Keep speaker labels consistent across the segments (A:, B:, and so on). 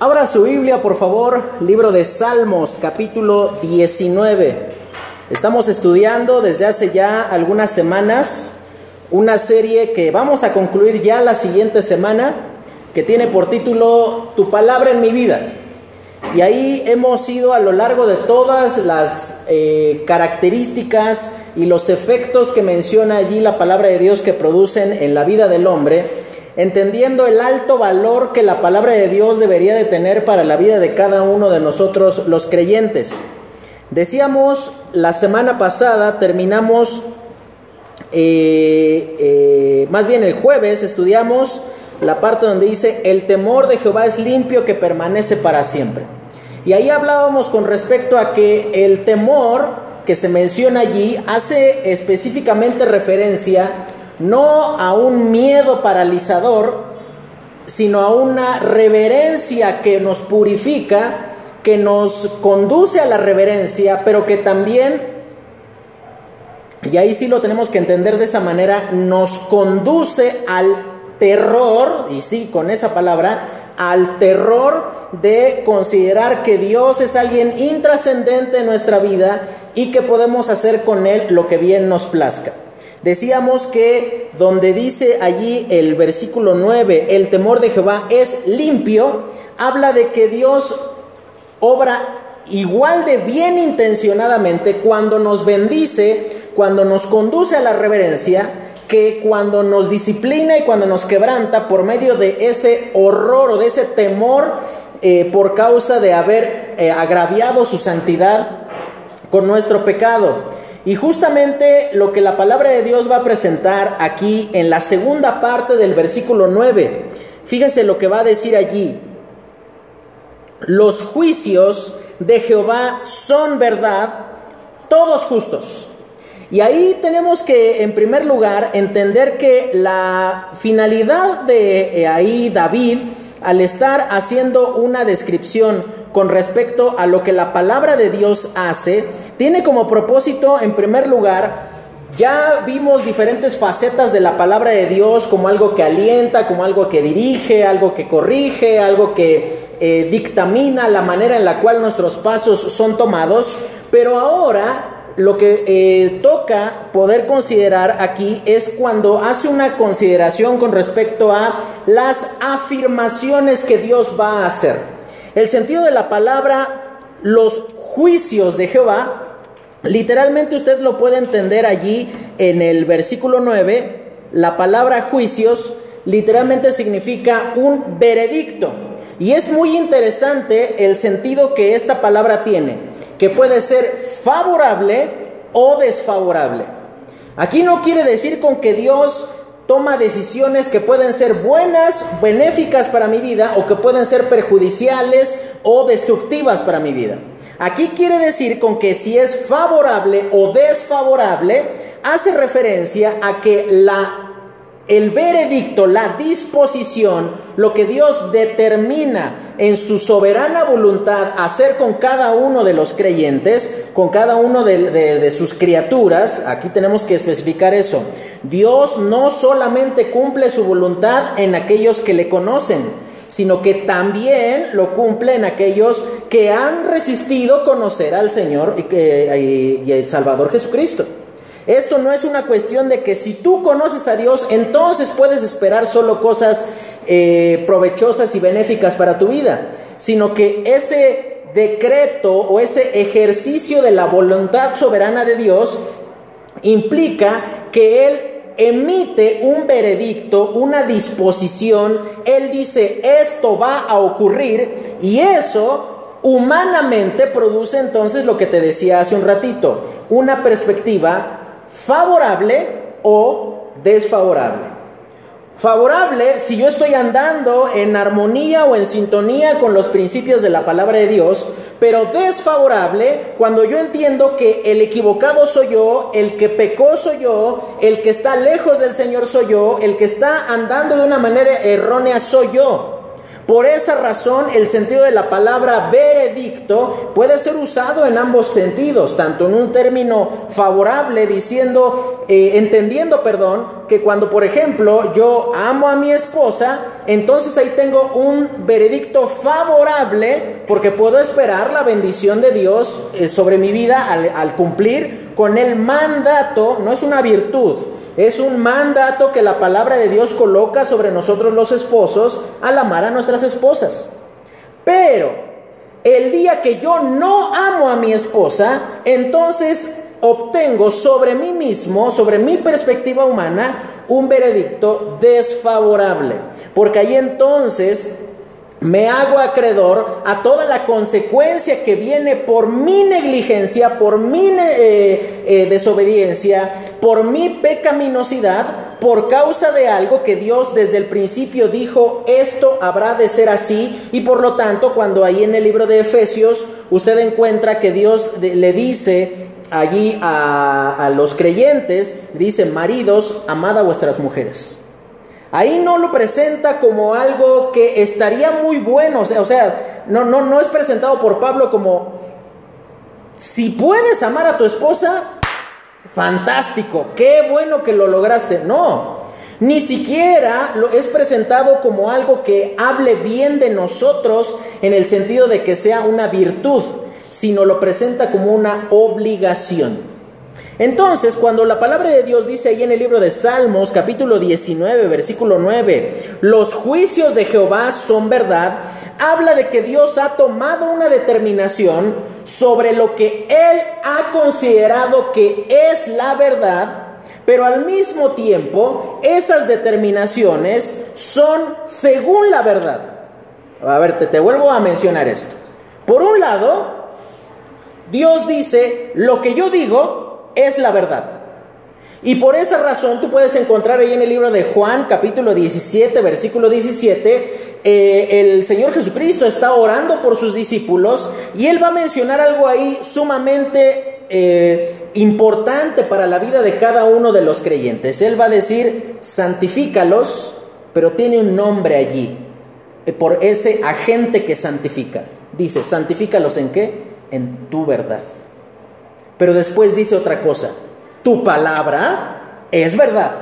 A: Abra su Biblia, por favor, libro de Salmos, capítulo 19. Estamos estudiando desde hace ya algunas semanas una serie que vamos a concluir ya la siguiente semana, que tiene por título Tu palabra en mi vida. Y ahí hemos ido a lo largo de todas las eh, características y los efectos que menciona allí la palabra de Dios que producen en la vida del hombre entendiendo el alto valor que la palabra de Dios debería de tener para la vida de cada uno de nosotros los creyentes. Decíamos la semana pasada, terminamos, eh, eh, más bien el jueves, estudiamos la parte donde dice, el temor de Jehová es limpio que permanece para siempre. Y ahí hablábamos con respecto a que el temor que se menciona allí hace específicamente referencia no a un miedo paralizador, sino a una reverencia que nos purifica, que nos conduce a la reverencia, pero que también, y ahí sí lo tenemos que entender de esa manera, nos conduce al terror, y sí, con esa palabra, al terror de considerar que Dios es alguien intrascendente en nuestra vida y que podemos hacer con Él lo que bien nos plazca. Decíamos que donde dice allí el versículo 9, el temor de Jehová es limpio, habla de que Dios obra igual de bien intencionadamente cuando nos bendice, cuando nos conduce a la reverencia, que cuando nos disciplina y cuando nos quebranta por medio de ese horror o de ese temor eh, por causa de haber eh, agraviado su santidad con nuestro pecado. Y justamente lo que la palabra de Dios va a presentar aquí en la segunda parte del versículo 9, fíjese lo que va a decir allí. Los juicios de Jehová son verdad, todos justos. Y ahí tenemos que, en primer lugar, entender que la finalidad de eh, ahí David, al estar haciendo una descripción con respecto a lo que la palabra de Dios hace, tiene como propósito, en primer lugar, ya vimos diferentes facetas de la palabra de Dios como algo que alienta, como algo que dirige, algo que corrige, algo que eh, dictamina la manera en la cual nuestros pasos son tomados, pero ahora lo que eh, toca poder considerar aquí es cuando hace una consideración con respecto a las afirmaciones que Dios va a hacer. El sentido de la palabra, los juicios de Jehová, literalmente usted lo puede entender allí en el versículo 9, la palabra juicios literalmente significa un veredicto. Y es muy interesante el sentido que esta palabra tiene que puede ser favorable o desfavorable. Aquí no quiere decir con que Dios toma decisiones que pueden ser buenas, benéficas para mi vida o que pueden ser perjudiciales o destructivas para mi vida. Aquí quiere decir con que si es favorable o desfavorable, hace referencia a que la el veredicto, la disposición, lo que Dios determina en su soberana voluntad hacer con cada uno de los creyentes, con cada uno de, sus criaturas, aquí tenemos que especificar eso. Dios no solamente cumple su voluntad en aquellos que le conocen, sino que también lo cumple en aquellos que han resistido conocer al Señor y, y, y el Salvador Jesucristo. Esto no es una cuestión de que si tú conoces a Dios, entonces puedes esperar solo cosas eh, provechosas y benéficas para tu vida, sino que ese decreto o ese ejercicio de la voluntad soberana de Dios implica que Él emite un veredicto, una disposición, Él dice, esto va a ocurrir y eso humanamente produce entonces lo que te decía hace un ratito, una perspectiva favorable o desfavorable. Favorable si yo estoy andando en armonía o en sintonía con los principios de la palabra de Dios, pero desfavorable cuando yo entiendo que el equivocado soy yo, el que pecó soy yo, el que está lejos del Señor soy yo, el que está andando de una manera errónea soy yo. Por esa razón, el sentido de la palabra veredicto puede ser usado en ambos sentidos, tanto en un término favorable, diciendo, eh, entendiendo, perdón, que cuando, por ejemplo, yo amo a mi esposa, entonces ahí tengo un veredicto favorable porque puedo esperar la bendición de Dios eh, sobre mi vida al, al cumplir con el mandato, no es una virtud, es un mandato que la palabra de Dios coloca sobre nosotros los esposos al amar a nuestras esposas. Pero el día que yo no amo a mi esposa, entonces obtengo sobre mí mismo, sobre mi perspectiva humana, un veredicto desfavorable. Porque ahí entonces me hago acreedor a toda la consecuencia que viene por mi negligencia, por mi eh, eh, desobediencia, por mi pecaminosidad, por causa de algo que Dios desde el principio dijo, esto habrá de ser así, y por lo tanto cuando ahí en el libro de Efesios usted encuentra que Dios le dice allí a, los creyentes, dice, maridos, amad a vuestras mujeres. Ahí no lo presenta como algo que estaría muy bueno, o sea, no, no, no es presentado por Pablo como, si puedes amar a tu esposa, fantástico, qué bueno que lo lograste. No, ni siquiera lo es presentado como algo que hable bien de nosotros en el sentido de que sea una virtud, sino lo presenta como una obligación. Entonces, cuando la palabra de Dios dice ahí en el libro de Salmos, capítulo 19, versículo 9, los juicios de Jehová son verdad, habla de que Dios ha tomado una determinación sobre lo que Él ha considerado que es la verdad, pero al mismo tiempo esas determinaciones son según la verdad. A ver, te, te vuelvo a mencionar esto. Por un lado, Dios dice, lo que yo digo es la verdad. Y por esa razón tú puedes encontrar ahí en el libro de Juan capítulo 17, versículo 17, eh, el Señor Jesucristo está orando por sus discípulos y él va a mencionar algo ahí sumamente eh, importante para la vida de cada uno de los creyentes. Él va a decir, santifícalos, pero tiene un nombre allí, eh, por ese agente que santifica. Dice, santifícalos en qué? En tu verdad. Pero después dice otra cosa, tu palabra es verdad.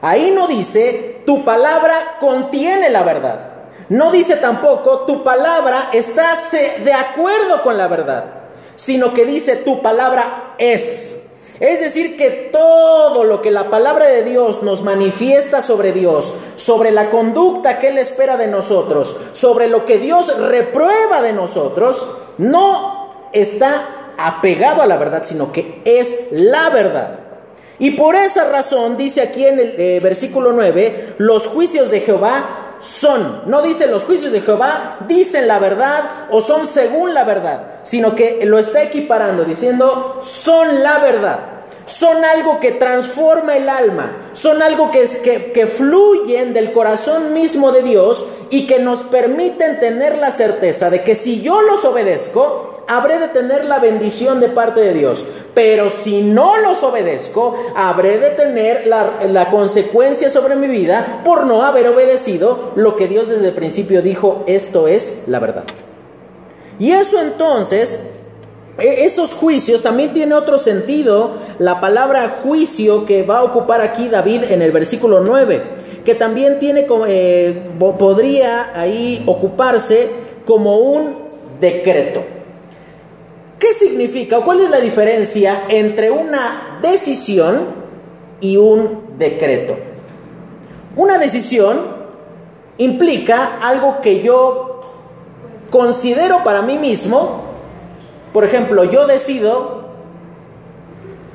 A: Ahí no dice, tu palabra contiene la verdad. No dice tampoco, tu palabra está de acuerdo con la verdad, sino que dice, tu palabra es. Es decir, que todo lo que la palabra de Dios nos manifiesta sobre Dios, sobre la conducta que Él espera de nosotros, sobre lo que Dios reprueba de nosotros, no está apegado a la verdad, sino que es la verdad. Y por esa razón dice aquí en el eh, versículo 9, los juicios de Jehová son, no dice los juicios de Jehová, dicen la verdad o son según la verdad, sino que lo está equiparando diciendo son la verdad. Son algo que transforma el alma, son algo que, que, que fluyen del corazón mismo de Dios y que nos permiten tener la certeza de que si yo los obedezco, habré de tener la bendición de parte de Dios. Pero si no los obedezco, habré de tener la, consecuencia sobre mi vida por no haber obedecido lo que Dios desde el principio dijo, esto es la verdad. Y eso entonces e, esos juicios también tiene otro sentido la palabra juicio que va a ocupar aquí David en el versículo 9, que también tiene eh, podría ahí ocuparse como un decreto. ¿Qué significa o cuál es la diferencia entre una decisión y un decreto? Una decisión implica algo que yo considero para mí mismo. Por ejemplo, yo decido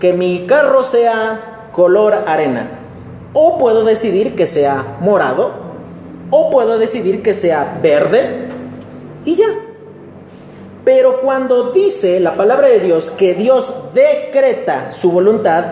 A: que mi carro sea color arena. O puedo decidir que sea morado. O puedo decidir que sea verde. Y ya. Pero cuando dice la palabra de Dios que Dios decreta su voluntad,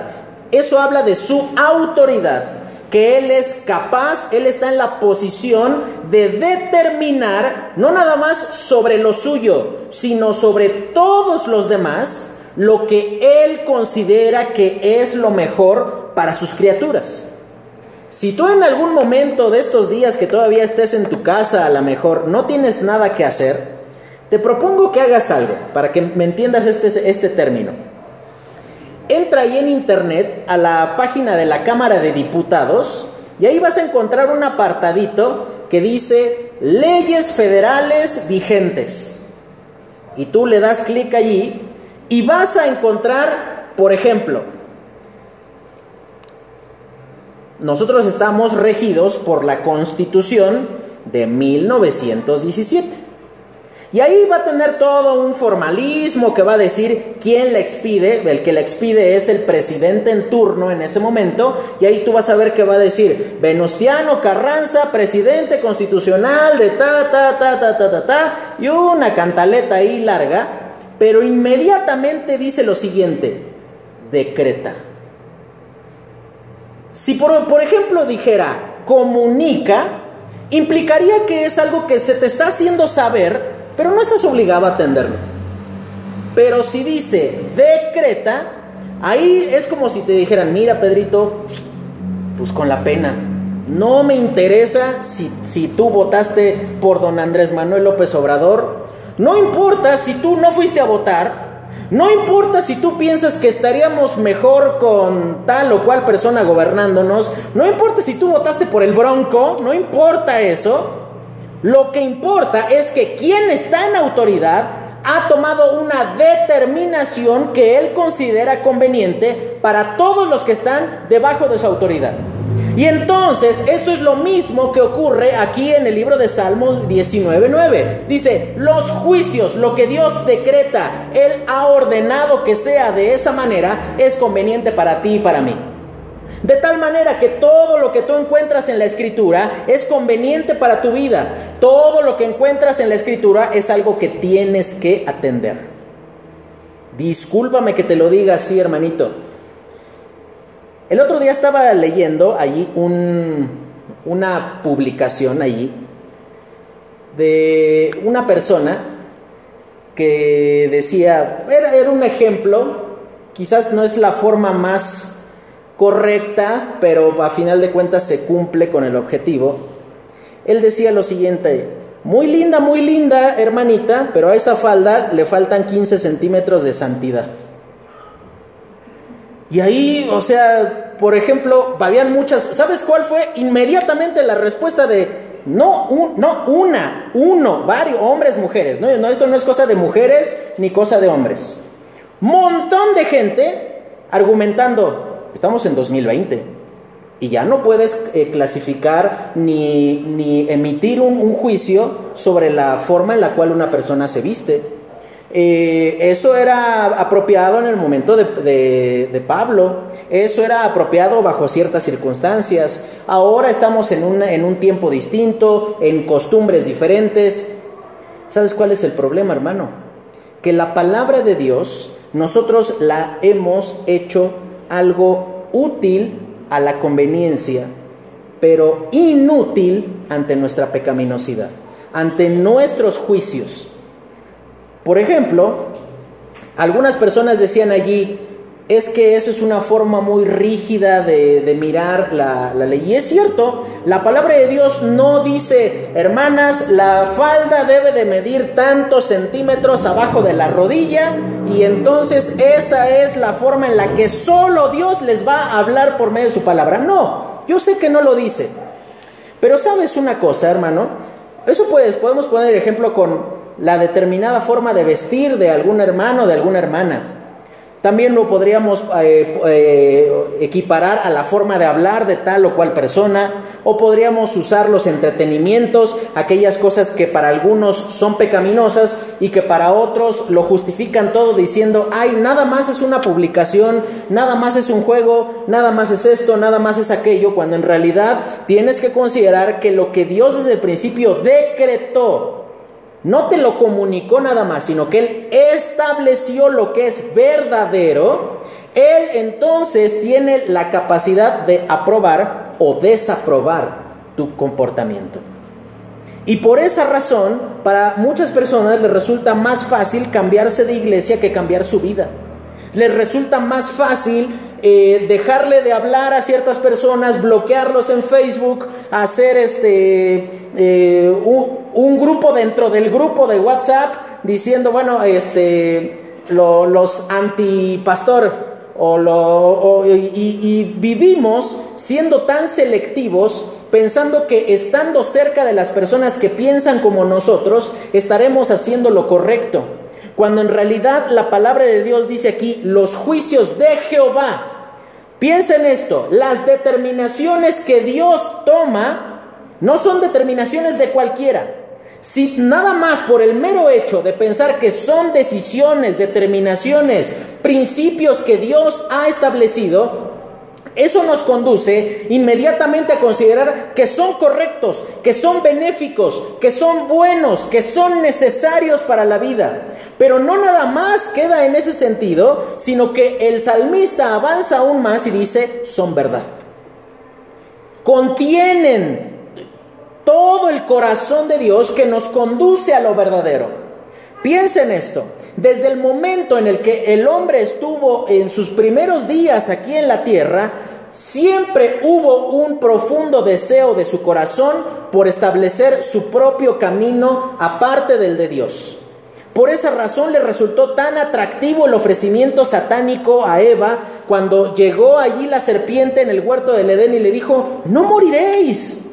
A: eso habla de su autoridad, que Él es capaz, Él está en la posición de determinar, no nada más sobre lo suyo, sino sobre todos los demás, lo que Él considera que es lo mejor para sus criaturas. Si tú en algún momento de estos días que todavía estés en tu casa, a lo mejor no tienes nada que hacer, te propongo que hagas algo para que me entiendas este, este término. Entra ahí en internet a la página de la Cámara de Diputados y ahí vas a encontrar un apartadito que dice leyes federales vigentes. Y tú le das clic allí y vas a encontrar, por ejemplo, nosotros estamos regidos por la Constitución de 1917. Y ahí va a tener todo un formalismo que va a decir quién la expide. El que la expide es el presidente en turno en ese momento. Y ahí tú vas a ver que va a decir Venustiano Carranza, presidente constitucional de ta, ta, ta, ta, ta, ta, ta. Y una cantaleta ahí larga. Pero inmediatamente dice lo siguiente, decreta. Si por, por ejemplo dijera comunica, implicaría que es algo que se te está haciendo saber pero no estás obligado a atenderlo. Pero si dice decreta, ahí es como si te dijeran, mira Pedrito, pues con la pena. No me interesa si, si tú votaste por don Andrés Manuel López Obrador. No importa si tú no fuiste a votar. No importa si tú piensas que estaríamos mejor con tal o cual persona gobernándonos. No importa si tú votaste por el Bronco. No importa eso. Lo que importa es que quien está en autoridad ha tomado una determinación que él considera conveniente para todos los que están debajo de su autoridad. Y entonces esto es lo mismo que ocurre aquí en el libro de Salmos 19.9. Dice, los juicios, lo que Dios decreta, Él ha ordenado que sea de esa manera, es conveniente para ti y para mí. De tal manera que todo lo que tú encuentras en la escritura es conveniente para tu vida. Todo lo que encuentras en la escritura es algo que tienes que atender. Discúlpame que te lo diga así, hermanito. El otro día estaba leyendo allí una publicación allí de una persona que decía, era, era un ejemplo, quizás no es la forma más correcta, pero a final de cuentas se cumple con el objetivo. Él decía lo siguiente, muy linda, muy linda hermanita, pero a esa falda le faltan 15 centímetros de santidad. Y ahí, o sea, por ejemplo, habían muchas, ¿sabes cuál fue? Inmediatamente la respuesta de, no, no una, uno, varios, hombres, mujeres, no, no, esto no es cosa de mujeres ni cosa de hombres. Montón de gente argumentando, Estamos en 2020 y ya no puedes eh, clasificar ni, emitir un, juicio sobre la forma en la cual una persona se viste. Eh, eso era apropiado en el momento de, Pablo, eso era apropiado bajo ciertas circunstancias. Ahora estamos en, en un tiempo distinto, en costumbres diferentes. ¿Sabes cuál es el problema, hermano? Que la palabra de Dios nosotros la hemos hecho algo útil a la conveniencia, pero inútil ante nuestra pecaminosidad, ante nuestros juicios. Por ejemplo, algunas personas decían allí, es que eso es una forma muy rígida de, mirar la, ley. Y es cierto, la palabra de Dios no dice, hermanas, la falda debe de medir tantos centímetros abajo de la rodilla y entonces esa es la forma en la que solo Dios les va a hablar por medio de su palabra. No, yo sé que no lo dice. Pero sabes una cosa, hermano, eso puedes, podemos poner ejemplo con la determinada forma de vestir de algún hermano, de alguna hermana. También lo podríamos eh, eh, equiparar a la forma de hablar de tal o cual persona, o podríamos usar los entretenimientos, aquellas cosas que para algunos son pecaminosas y que para otros lo justifican todo diciendo, ay, nada más es una publicación, nada más es un juego, nada más es esto, nada más es aquello, cuando en realidad tienes que considerar que lo que Dios desde el principio decretó, no te lo comunicó nada más, sino que Él estableció lo que es verdadero, Él entonces tiene la capacidad de aprobar o desaprobar tu comportamiento. Y por esa razón, para muchas personas les resulta más fácil cambiarse de iglesia que cambiar su vida. Les resulta más fácil eh, dejarle de hablar a ciertas personas, bloquearlos en Facebook, hacer este eh, un, grupo dentro del grupo de WhatsApp diciendo, bueno, este los antipastor o lo, y vivimos siendo tan selectivos pensando que estando cerca de las personas que piensan como nosotros, estaremos haciendo lo correcto. Cuando en realidad la palabra de Dios dice aquí, los juicios de Jehová. Piensen esto, las determinaciones que Dios toma no son determinaciones de cualquiera. Si nada más por el mero hecho de pensar que son decisiones, determinaciones, principios que Dios ha establecido, eso nos conduce inmediatamente a considerar que son correctos, que son benéficos, que son buenos, que son necesarios para la vida. Pero no nada más queda en ese sentido, sino que el salmista avanza aún más y dice, son verdad. Contienen todo el corazón de Dios que nos conduce a lo verdadero. Piensen esto, desde el momento en el que el hombre estuvo en sus primeros días aquí en la tierra, siempre hubo un profundo deseo de su corazón por establecer su propio camino aparte del de Dios. Por esa razón le resultó tan atractivo el ofrecimiento satánico a Eva cuando llegó allí la serpiente en el huerto del Edén y le dijo, no moriréis.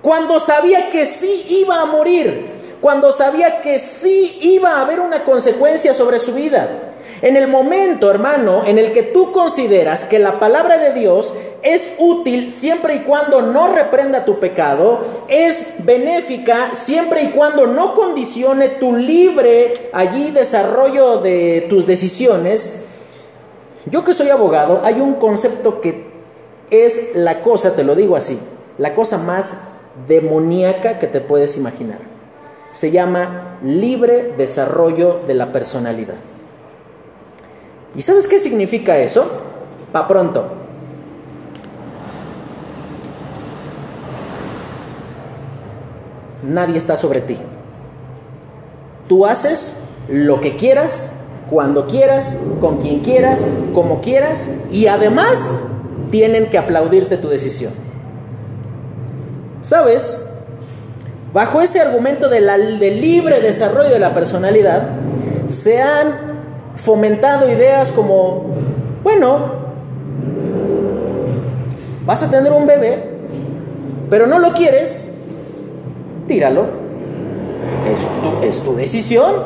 A: Cuando sabía que sí iba a morir, cuando sabía que sí iba a haber una consecuencia sobre su vida. En el momento, hermano, en el que tú consideras que la palabra de Dios es útil siempre y cuando no reprenda tu pecado, es benéfica siempre y cuando no condicione tu libre allí desarrollo de tus decisiones, yo que soy abogado, hay un concepto que es la cosa, te lo digo así, la cosa más demoníaca que te puedes imaginar. Se llama libre desarrollo de la personalidad. ¿Y sabes qué significa eso? Pa' pronto. Nadie está sobre ti. Tú haces lo que quieras, cuando quieras, con quien quieras, como quieras, y además tienen que aplaudirte tu decisión. ¿Sabes? Bajo ese argumento de del libre desarrollo de la personalidad, se han fomentado ideas como, bueno, vas a tener un bebé, pero no lo quieres, tíralo. Es tu, es tu decisión,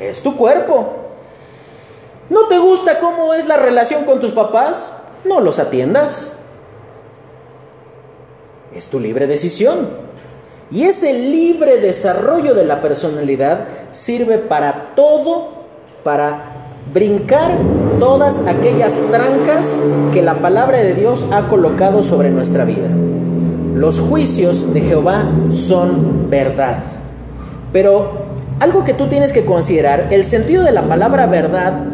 A: es tu cuerpo. ¿No te gusta cómo es la relación con tus papás? No los atiendas. Es tu libre decisión. Y ese libre desarrollo de la personalidad sirve para todo, para brincar todas aquellas trancas que la palabra de Dios ha colocado sobre nuestra vida. Los juicios de Jehová son verdad. Pero algo que tú tienes que considerar, el sentido de la palabra verdad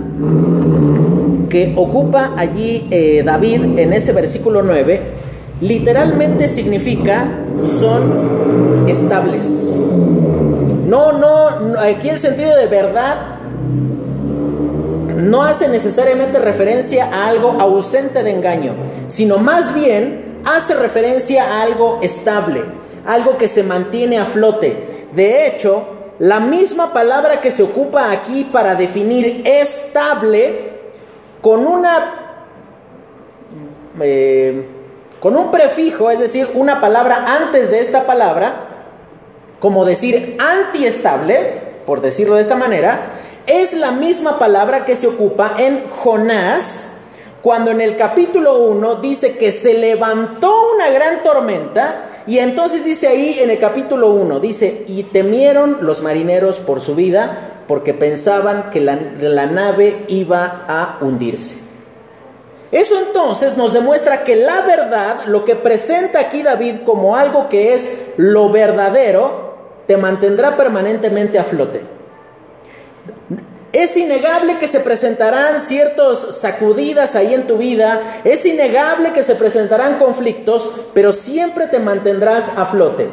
A: que ocupa allí eh, David en ese versículo 9, literalmente significa son estables. No, no, aquí el sentido de verdad no hace necesariamente referencia a algo ausente de engaño, sino más bien hace referencia a algo estable, algo que se mantiene a flote. De hecho, la misma palabra que se ocupa aquí para definir estable, con una... Eh, con un prefijo, es decir, una palabra antes de esta palabra, como decir antiestable, por decirlo de esta manera, es la misma palabra que se ocupa en Jonás, cuando en el capítulo 1 dice que se levantó una gran tormenta, y entonces dice ahí en el capítulo 1, dice, y temieron los marineros por su vida, porque pensaban que la, la nave iba a hundirse. Eso entonces nos demuestra que la verdad, lo que presenta aquí David como algo que es lo verdadero, te mantendrá permanentemente a flote. Es innegable que se presentarán ciertos sacudidas ahí en tu vida, es innegable que se presentarán conflictos, pero siempre te mantendrás a flote.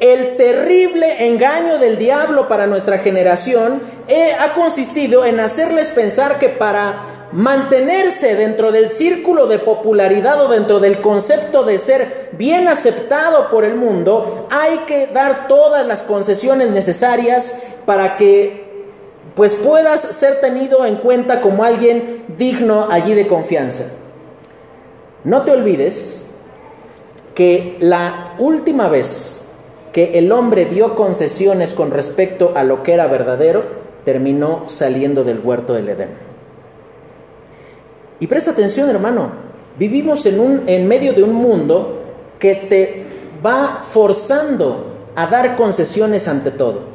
A: el terrible engaño del diablo para nuestra generación eh, ha consistido en hacerles pensar que para mantenerse dentro del círculo de popularidad o dentro del concepto de ser bien aceptado por el mundo, hay que dar todas las concesiones necesarias para que pues puedas ser tenido en cuenta como alguien digno allí de confianza. No te olvides que la última vez que el hombre dio concesiones con respecto a lo que era verdadero, terminó saliendo del huerto del Edén. Y presta atención, hermano, vivimos en, un, en medio de un mundo que te va forzando a dar concesiones ante todo.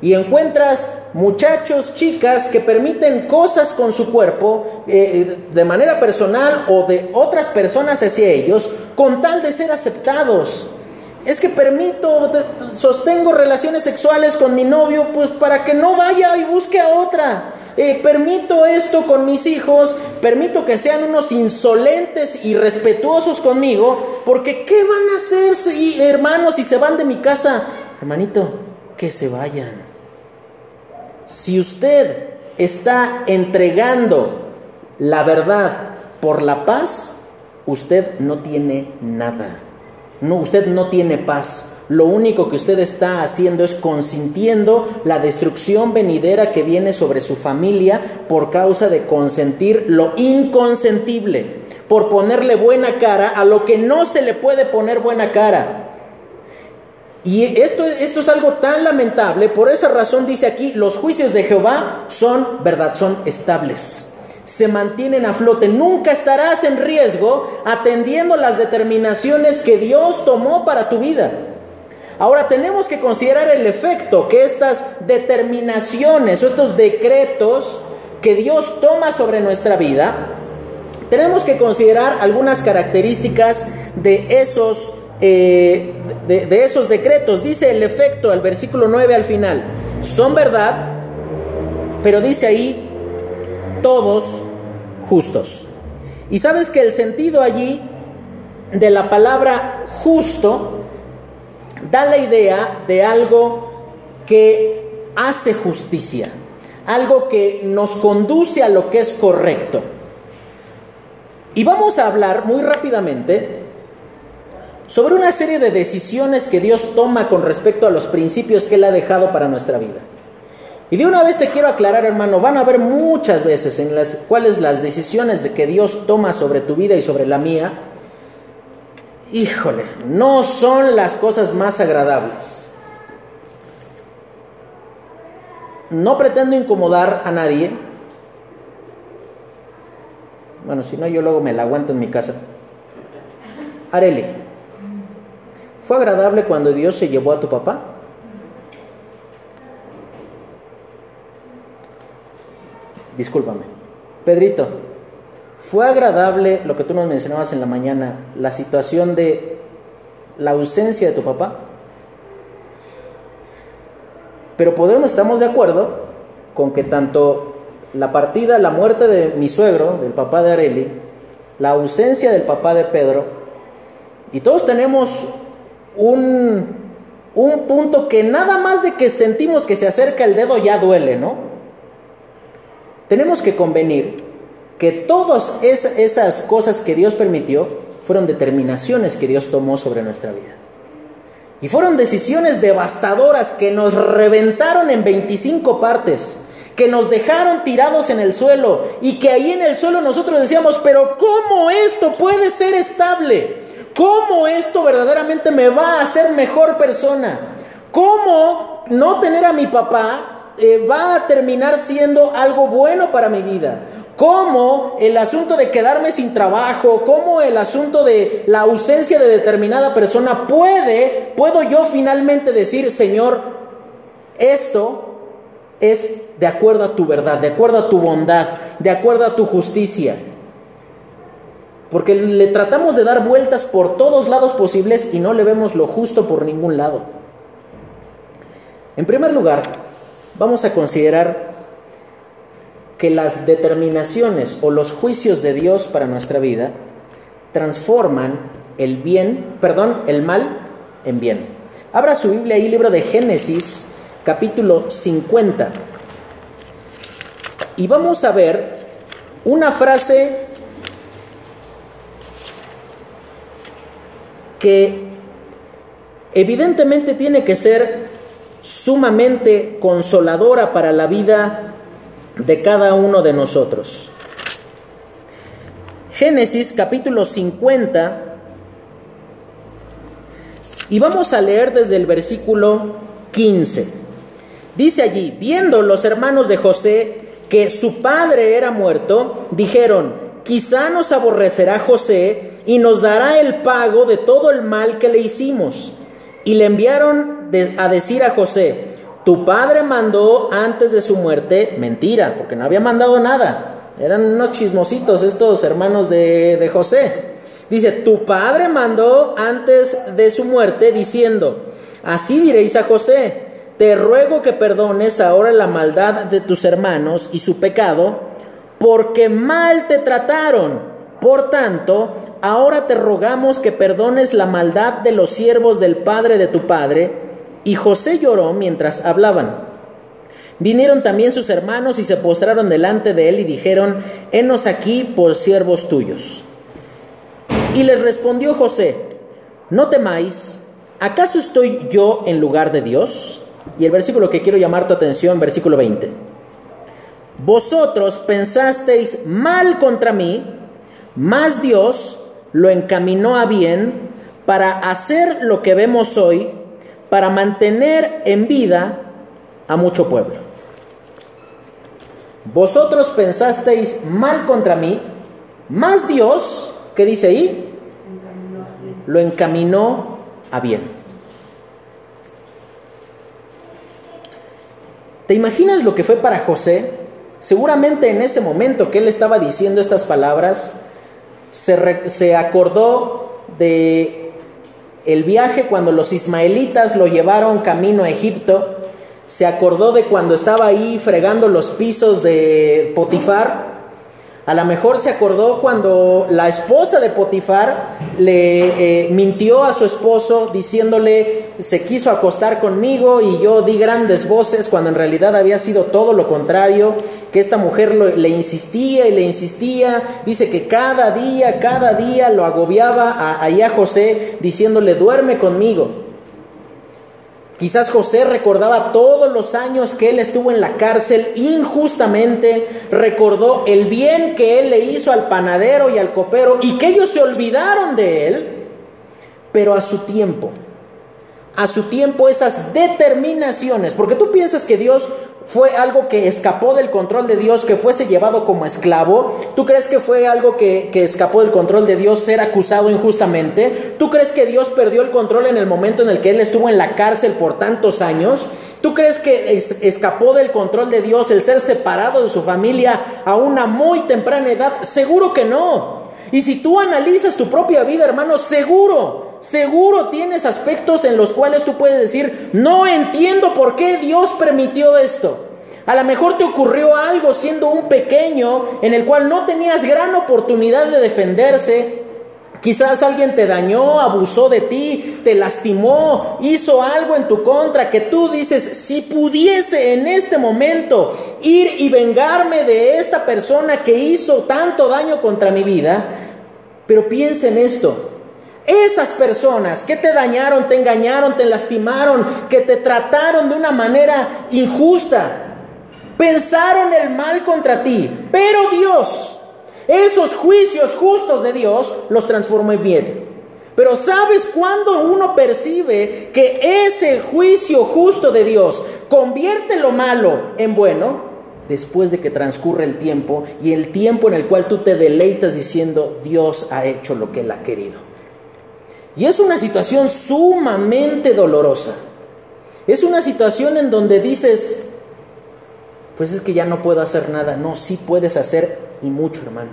A: Y encuentras muchachos, chicas que permiten cosas con su cuerpo eh, de manera personal o de otras personas hacia ellos con tal de ser aceptados es que permito, sostengo relaciones sexuales con mi novio, pues para que no vaya y busque a otra. Eh, permito esto con mis hijos, permito que sean unos insolentes y respetuosos conmigo, porque ¿qué van a hacer si, hermanos si se van de mi casa? Hermanito, que se vayan. Si usted está entregando la verdad por la paz, usted no tiene nada. No, usted no tiene paz. Lo único que usted está haciendo es consintiendo la destrucción venidera que viene sobre su familia por causa de consentir lo inconsentible, por ponerle buena cara a lo que no se le puede poner buena cara. Y esto, esto es algo tan lamentable, por esa razón dice aquí, los juicios de Jehová son verdad, son estables se mantienen a flote. Nunca estarás en riesgo atendiendo las determinaciones que Dios tomó para tu vida. Ahora tenemos que considerar el efecto que estas determinaciones o estos decretos que Dios toma sobre nuestra vida, tenemos que considerar algunas características de esos, eh, de, de esos decretos. Dice el efecto, al versículo 9 al final, son verdad, pero dice ahí, todos justos. Y sabes que el sentido allí de la palabra justo da la idea de algo que hace justicia, algo que nos conduce a lo que es correcto. Y vamos a hablar muy rápidamente sobre una serie de decisiones que Dios toma con respecto a los principios que Él ha dejado para nuestra vida. Y de una vez te quiero aclarar, hermano, van a haber muchas veces en las cuales las decisiones de que Dios toma sobre tu vida y sobre la mía, híjole, no son las cosas más agradables. No pretendo incomodar a nadie. Bueno, si no, yo luego me la aguanto en mi casa. Areli, ¿fue agradable cuando Dios se llevó a tu papá? discúlpame. Pedrito, ¿fue agradable lo que tú nos mencionabas en la mañana, la situación de la ausencia de tu papá? Pero podemos, estamos de acuerdo con que tanto la partida, la muerte de mi suegro, del papá de Areli, la ausencia del papá de Pedro, y todos tenemos un, un punto que nada más de que sentimos que se acerca el dedo ya duele, ¿no? tenemos que convenir que todas esas cosas que Dios permitió fueron determinaciones que Dios tomó sobre nuestra vida. Y fueron decisiones devastadoras que nos reventaron en 25 partes, que nos dejaron tirados en el suelo y que ahí en el suelo nosotros decíamos, pero ¿cómo esto puede ser estable? ¿Cómo esto verdaderamente me va a hacer mejor persona? ¿Cómo no tener a mi papá eh, va a terminar siendo algo bueno para mi vida. Como el asunto de quedarme sin trabajo, como el asunto de la ausencia de determinada persona puede, puedo yo finalmente decir, Señor, esto es de acuerdo a tu verdad, de acuerdo a tu bondad, de acuerdo a tu justicia. Porque le tratamos de dar vueltas por todos lados posibles y no le vemos lo justo por ningún lado. En primer lugar, vamos a considerar que las determinaciones o los juicios de Dios para nuestra vida transforman el bien, perdón, el mal en bien. Abra su Biblia ahí, libro de Génesis, capítulo 50. Y vamos a ver una frase que evidentemente tiene que ser sumamente consoladora para la vida de cada uno de nosotros. Génesis capítulo 50 y vamos a leer desde el versículo 15. Dice allí, viendo los hermanos de José que su padre era muerto, dijeron, quizá nos aborrecerá José y nos dará el pago de todo el mal que le hicimos. Y le enviaron a decir a José, tu padre mandó antes de su muerte, mentira, porque no había mandado nada. Eran unos chismositos estos hermanos de, de José. Dice, tu padre mandó antes de su muerte diciendo, así diréis a José, te ruego que perdones ahora la maldad de tus hermanos y su pecado, porque mal te trataron. Por tanto, ahora te rogamos que perdones la maldad de los siervos del padre de tu padre. Y José lloró mientras hablaban. Vinieron también sus hermanos y se postraron delante de él y dijeron, Henos aquí por siervos tuyos. Y les respondió José, no temáis, ¿acaso estoy yo en lugar de Dios? Y el versículo que quiero llamar tu atención, versículo 20. Vosotros pensasteis mal contra mí, mas Dios lo encaminó a bien para hacer lo que vemos hoy, para mantener en vida a mucho pueblo. Vosotros pensasteis mal contra mí, mas Dios, ¿qué dice ahí? Lo encaminó a bien. ¿Te imaginas lo que fue para José? Seguramente en ese momento que él estaba diciendo estas palabras, se, se acordó de el viaje cuando los ismaelitas lo llevaron camino a Egipto, se acordó de cuando estaba ahí fregando los pisos de Potifar, a lo mejor se acordó cuando la esposa de Potifar le eh, mintió a su esposo diciéndole se quiso acostar conmigo y yo di grandes voces cuando en realidad había sido todo lo contrario, que esta mujer le insistía y le insistía, dice que cada día, cada día lo agobiaba a, a José diciéndole duerme conmigo. Quizás José recordaba todos los años que él estuvo en la cárcel injustamente, recordó el bien que él le hizo al panadero y al copero y que ellos se olvidaron de él, pero a su tiempo, a su tiempo esas determinaciones, porque tú piensas que Dios fue algo que escapó del control de Dios, que fuese llevado como esclavo? ¿Tú crees que fue algo que, escapó del control de Dios ser acusado injustamente? ¿Tú crees que Dios perdió el control en el momento en el que Él estuvo en la cárcel por tantos años? ¿Tú crees que escapó del control de Dios el ser separado de su familia a una muy temprana edad? Seguro que no. Y si tú analizas tu propia vida, hermano, seguro, seguro tienes aspectos en los cuales tú puedes decir, no entiendo por qué Dios permitió esto. A lo mejor te ocurrió algo siendo un pequeño en el cual no tenías gran oportunidad de defenderse. Quizás alguien te dañó, abusó de ti, te lastimó, hizo algo en tu contra que tú dices, si pudiese en este momento ir y vengarme de esta persona que hizo tanto daño contra mi vida, pero piensa en esto, esas personas que te dañaron, te engañaron, te lastimaron, que te trataron de una manera injusta, pensaron el mal contra ti, pero Dios, esos juicios justos de Dios, los transformó en bien. Pero ¿sabes cuándo uno percibe que ese juicio justo de Dios convierte lo malo en bueno? Después de que transcurre el tiempo y el tiempo en el cual tú te deleitas diciendo Dios ha hecho lo que él ha querido. Y es una situación sumamente dolorosa. Es una situación en donde dices, pues es que ya no puedo hacer nada. No, sí puedes hacer y mucho, hermano.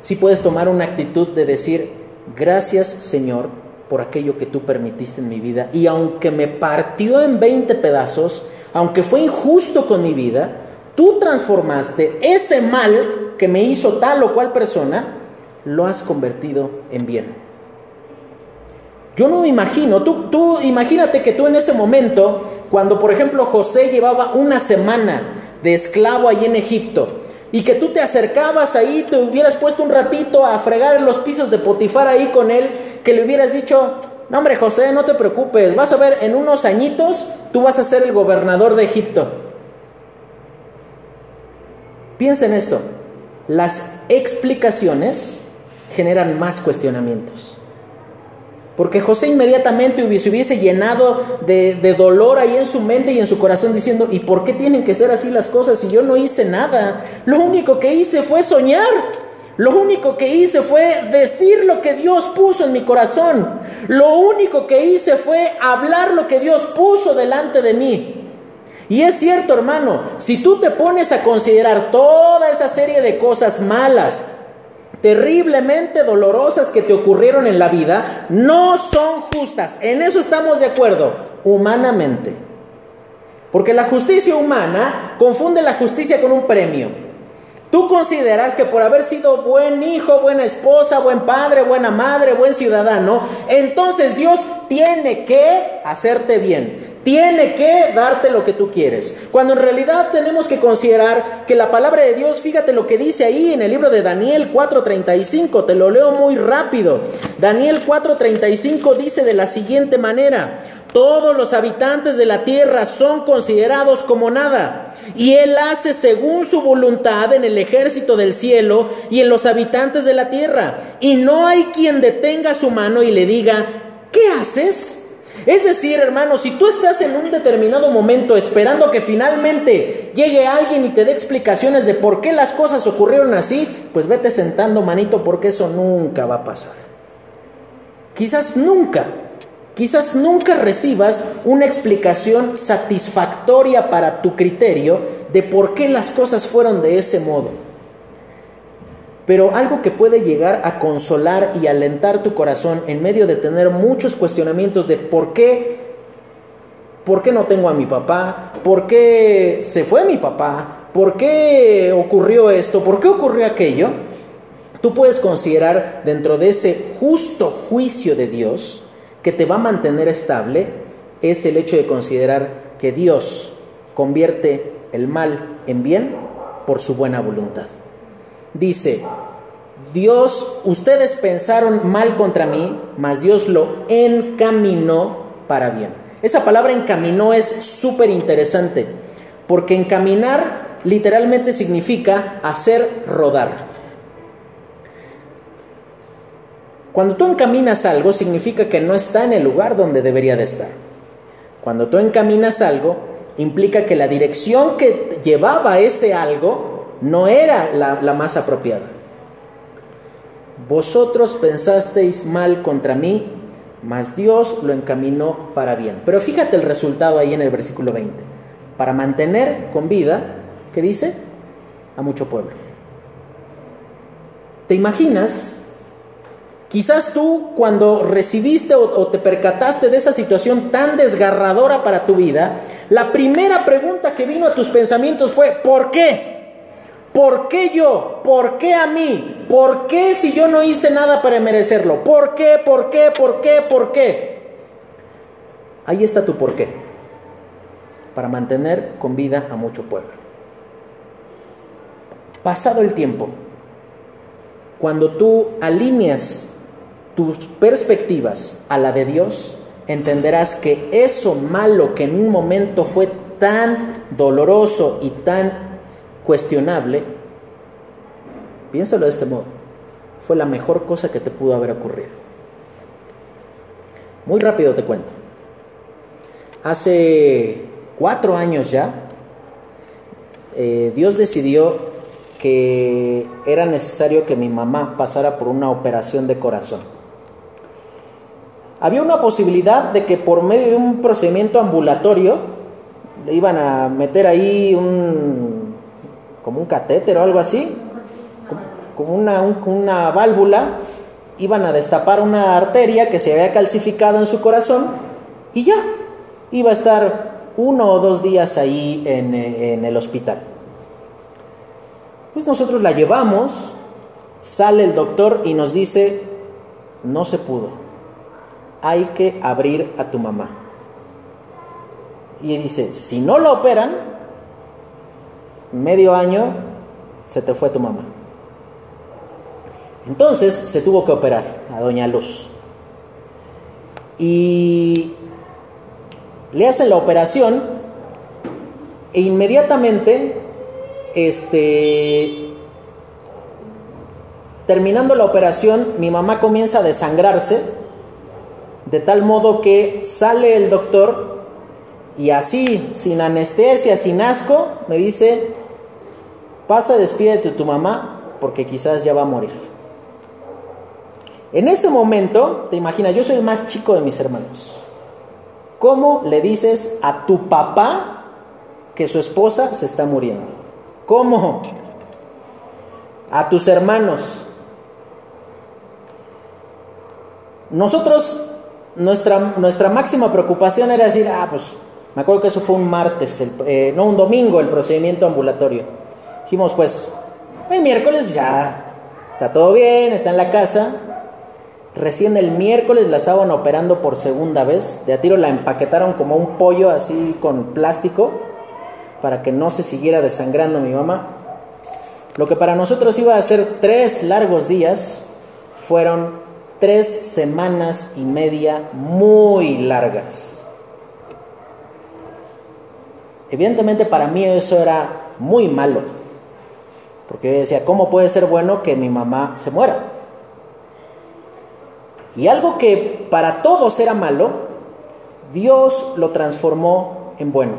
A: Sí puedes tomar una actitud de decir, gracias Señor por aquello que tú permitiste en mi vida. Y aunque me partió en 20 pedazos, aunque fue injusto con mi vida, tú transformaste ese mal que me hizo tal o cual persona, lo has convertido en bien. Yo no me imagino, tú, tú imagínate que tú en ese momento, cuando por ejemplo José llevaba una semana de esclavo ahí en Egipto, y que tú te acercabas ahí, te hubieras puesto un ratito a fregar en los pisos de Potifar ahí con él, que le hubieras dicho, no hombre José, no te preocupes, vas a ver, en unos añitos tú vas a ser el gobernador de Egipto. Piensa en esto, las explicaciones generan más cuestionamientos. Porque José inmediatamente se hubiese llenado de, dolor ahí en su mente y en su corazón diciendo, ¿y por qué tienen que ser así las cosas si yo no hice nada? Lo único que hice fue soñar. Lo único que hice fue decir lo que Dios puso en mi corazón. Lo único que hice fue hablar lo que Dios puso delante de mí. Y es cierto, hermano, si tú te pones a considerar toda esa serie de cosas malas, terriblemente dolorosas que te ocurrieron en la vida no son justas. En eso estamos de acuerdo, humanamente. Porque la justicia humana confunde la justicia con un premio. Tú consideras que por haber sido buen hijo, buena esposa, buen padre, buena madre, buen ciudadano, entonces Dios tiene que hacerte bien tiene que darte lo que tú quieres. Cuando en realidad tenemos que considerar que la palabra de Dios, fíjate lo que dice ahí en el libro de Daniel 4:35, te lo leo muy rápido. Daniel 4:35 dice de la siguiente manera, todos los habitantes de la tierra son considerados como nada, y Él hace según su voluntad en el ejército del cielo y en los habitantes de la tierra, y no hay quien detenga su mano y le diga, ¿qué haces? Es decir, hermano, si tú estás en un determinado momento esperando que finalmente llegue alguien y te dé explicaciones de por qué las cosas ocurrieron así, pues vete sentando manito porque eso nunca va a pasar. Quizás nunca, quizás nunca recibas una explicación satisfactoria para tu criterio de por qué las cosas fueron de ese modo. Pero algo que puede llegar a consolar y alentar tu corazón en medio de tener muchos cuestionamientos de por qué, por qué no tengo a mi papá, por qué se fue mi papá, por qué ocurrió esto, por qué ocurrió aquello, tú puedes considerar dentro de ese justo juicio de Dios que te va a mantener estable, es el hecho de considerar que Dios convierte el mal en bien por su buena voluntad. Dice, Dios, ustedes pensaron mal contra mí, mas Dios lo encaminó para bien. Esa palabra encaminó es súper interesante, porque encaminar literalmente significa hacer rodar. Cuando tú encaminas algo significa que no está en el lugar donde debería de estar. Cuando tú encaminas algo, implica que la dirección que llevaba ese algo no era la, más apropiada. Vosotros pensasteis mal contra mí, mas Dios lo encaminó para bien. Pero fíjate el resultado ahí en el versículo 20. Para mantener con vida, ¿qué dice? A mucho pueblo. ¿Te imaginas? Quizás tú cuando recibiste o, te percataste de esa situación tan desgarradora para tu vida, la primera pregunta que vino a tus pensamientos fue, ¿por qué? ¿Por qué yo? ¿Por qué a mí? ¿Por qué si yo no hice nada para merecerlo? ¿Por qué? ¿Por qué? ¿Por qué? ¿Por qué? Ahí está tu por qué. Para mantener con vida a mucho pueblo. Pasado el tiempo, cuando tú alineas tus perspectivas a la de Dios, entenderás que eso malo que en un momento fue tan doloroso y tan cuestionable, piénsalo de este modo, fue la mejor cosa que te pudo haber ocurrido. Muy rápido te cuento. Hace cuatro años ya, eh, Dios decidió que era necesario que mi mamá pasara por una operación de corazón. Había una posibilidad de que por medio de un procedimiento ambulatorio le iban a meter ahí un como un catéter o algo así, como una, una válvula, iban a destapar una arteria que se había calcificado en su corazón y ya, iba a estar uno o dos días ahí en, en el hospital. Pues nosotros la llevamos, sale el doctor y nos dice, no se pudo. hay que abrir a tu mamá. Y dice, si no la operan, medio año se te fue tu mamá. Entonces se tuvo que operar a Doña Luz. Y le hacen la operación e inmediatamente, este, terminando la operación, mi mamá comienza a desangrarse, de tal modo que sale el doctor y así, sin anestesia, sin asco, me dice, pasa, despídete de tu mamá, porque quizás ya va a morir. En ese momento, te imaginas, yo soy el más chico de mis hermanos. ¿Cómo le dices a tu papá que su esposa se está muriendo? ¿Cómo? A tus hermanos. Nosotros, nuestra, nuestra máxima preocupación era decir, ah, pues me acuerdo que eso fue un martes, eh, no un domingo el procedimiento ambulatorio. Dijimos, pues, el miércoles ya está todo bien, está en la casa, Recién el miércoles la estaban operando por segunda vez. De a tiro la empaquetaron como un pollo así con plástico para que no se siguiera desangrando mi mamá. Lo que para nosotros iba a ser tres largos días, fueron tres semanas y media muy largas. Evidentemente para mí eso era muy malo, porque yo decía, ¿cómo puede ser bueno que mi mamá se muera? Y algo que para todos era malo, Dios lo transformó en bueno.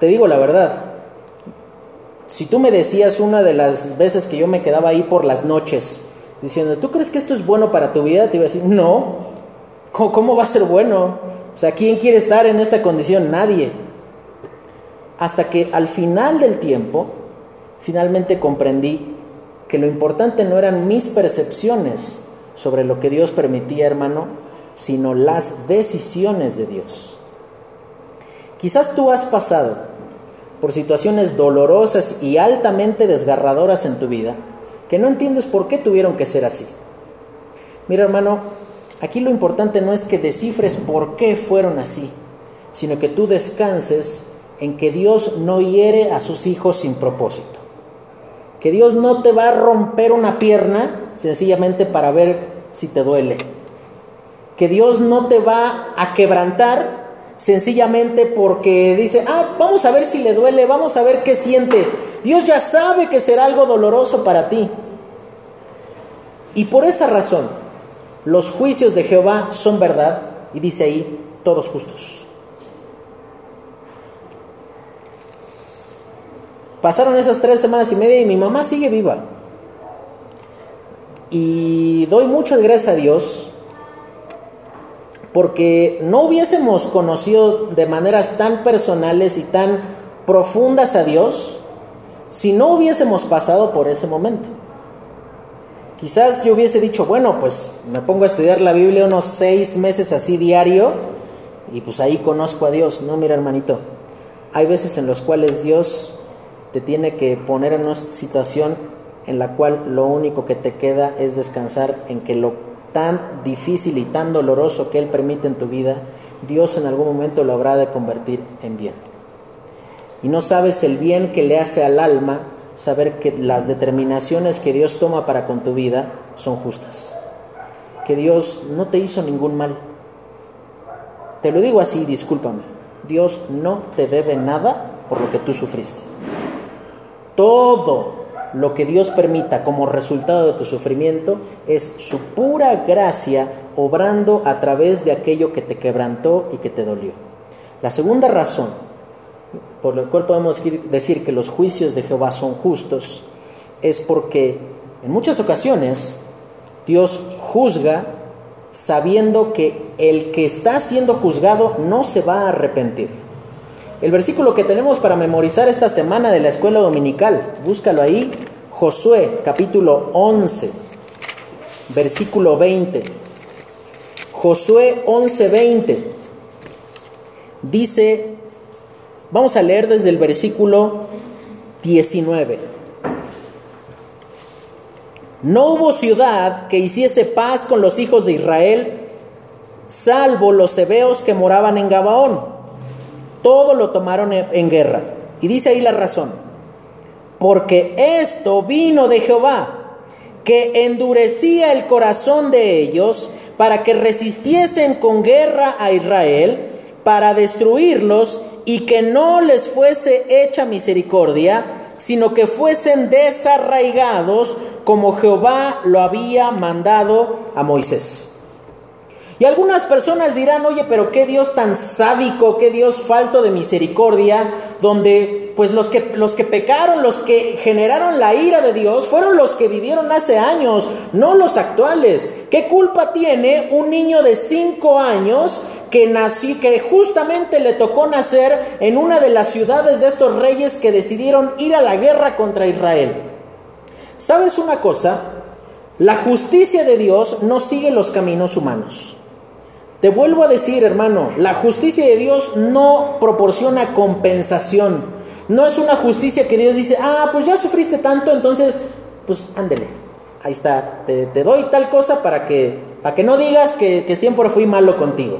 A: Te digo la verdad, si tú me decías una de las veces que yo me quedaba ahí por las noches, diciendo, ¿tú crees que esto es bueno para tu vida? Te iba a decir, no, ¿cómo, va a ser bueno? O sea, ¿quién quiere estar en esta condición? Nadie. Hasta que al final del tiempo, finalmente comprendí que lo importante no eran mis percepciones sobre lo que Dios permitía, hermano, sino las decisiones de Dios. Quizás tú has pasado por situaciones dolorosas y altamente desgarradoras en tu vida que no entiendes por qué tuvieron que ser así. Mira, hermano, aquí lo importante no es que descifres por qué fueron así, sino que tú descanses en que Dios no hiere a sus hijos sin propósito que Dios no te va a romper una pierna sencillamente para ver si te duele. Que Dios no te va a quebrantar sencillamente porque dice, ah, vamos a ver si le duele, vamos a ver qué siente. Dios ya sabe que será algo doloroso para ti. Y por esa razón, los juicios de Jehová son verdad, y dice ahí, todos justos. Pasaron esas tres semanas y media y mi mamá sigue viva. Y doy muchas gracias a Dios porque no hubiésemos conocido de maneras tan personales y tan profundas a Dios si no hubiésemos pasado por ese momento. Quizás yo hubiese dicho, bueno, pues me pongo a estudiar la Biblia unos seis meses así diario y pues ahí conozco a Dios. No, mira hermanito, hay veces en los cuales Dios te tiene que poner en una situación en la cual lo único que te queda es descansar en que lo tan difícil y tan doloroso que Él permite en tu vida, Dios en algún momento lo habrá de convertir en bien. Y no sabes el bien que le hace al alma saber que las determinaciones que Dios toma para con tu vida son justas. Que Dios no te hizo ningún mal. Te lo digo así, discúlpame. Dios no te debe nada por lo que tú sufriste. Todo lo que Dios permita como resultado de tu sufrimiento es su pura gracia obrando a través de aquello que te quebrantó y que te dolió. La segunda razón por la cual podemos decir que los juicios de Jehová son justos es porque en muchas ocasiones Dios juzga sabiendo que el que está siendo juzgado no se va a arrepentir. El versículo que tenemos para memorizar esta semana de la escuela dominical, búscalo ahí, Josué capítulo 11, versículo 20. Josué 11, 20. Dice, vamos a leer desde el versículo 19. No hubo ciudad que hiciese paz con los hijos de Israel, salvo los hebeos que moraban en Gabaón. Todo lo tomaron en guerra. Y dice ahí la razón. Porque esto vino de Jehová, que endurecía el corazón de ellos para que resistiesen con guerra a Israel, para destruirlos y que no les fuese hecha misericordia, sino que fuesen desarraigados como Jehová lo había mandado a Moisés. Y algunas personas dirán, oye, pero qué Dios tan sádico, qué Dios falto de misericordia, donde pues los que, los que pecaron, los que generaron la ira de Dios, fueron los que vivieron hace años, no los actuales. ¿Qué culpa tiene un niño de cinco años que nació, que justamente le tocó nacer en una de las ciudades de estos reyes que decidieron ir a la guerra contra Israel? ¿Sabes una cosa? La justicia de Dios no sigue los caminos humanos. Te vuelvo a decir, hermano, la justicia de Dios no proporciona compensación. No es una justicia que Dios dice, ah, pues ya sufriste tanto, entonces, pues ándele. Ahí está, te, doy tal cosa para que, para que no digas que, siempre fui malo contigo.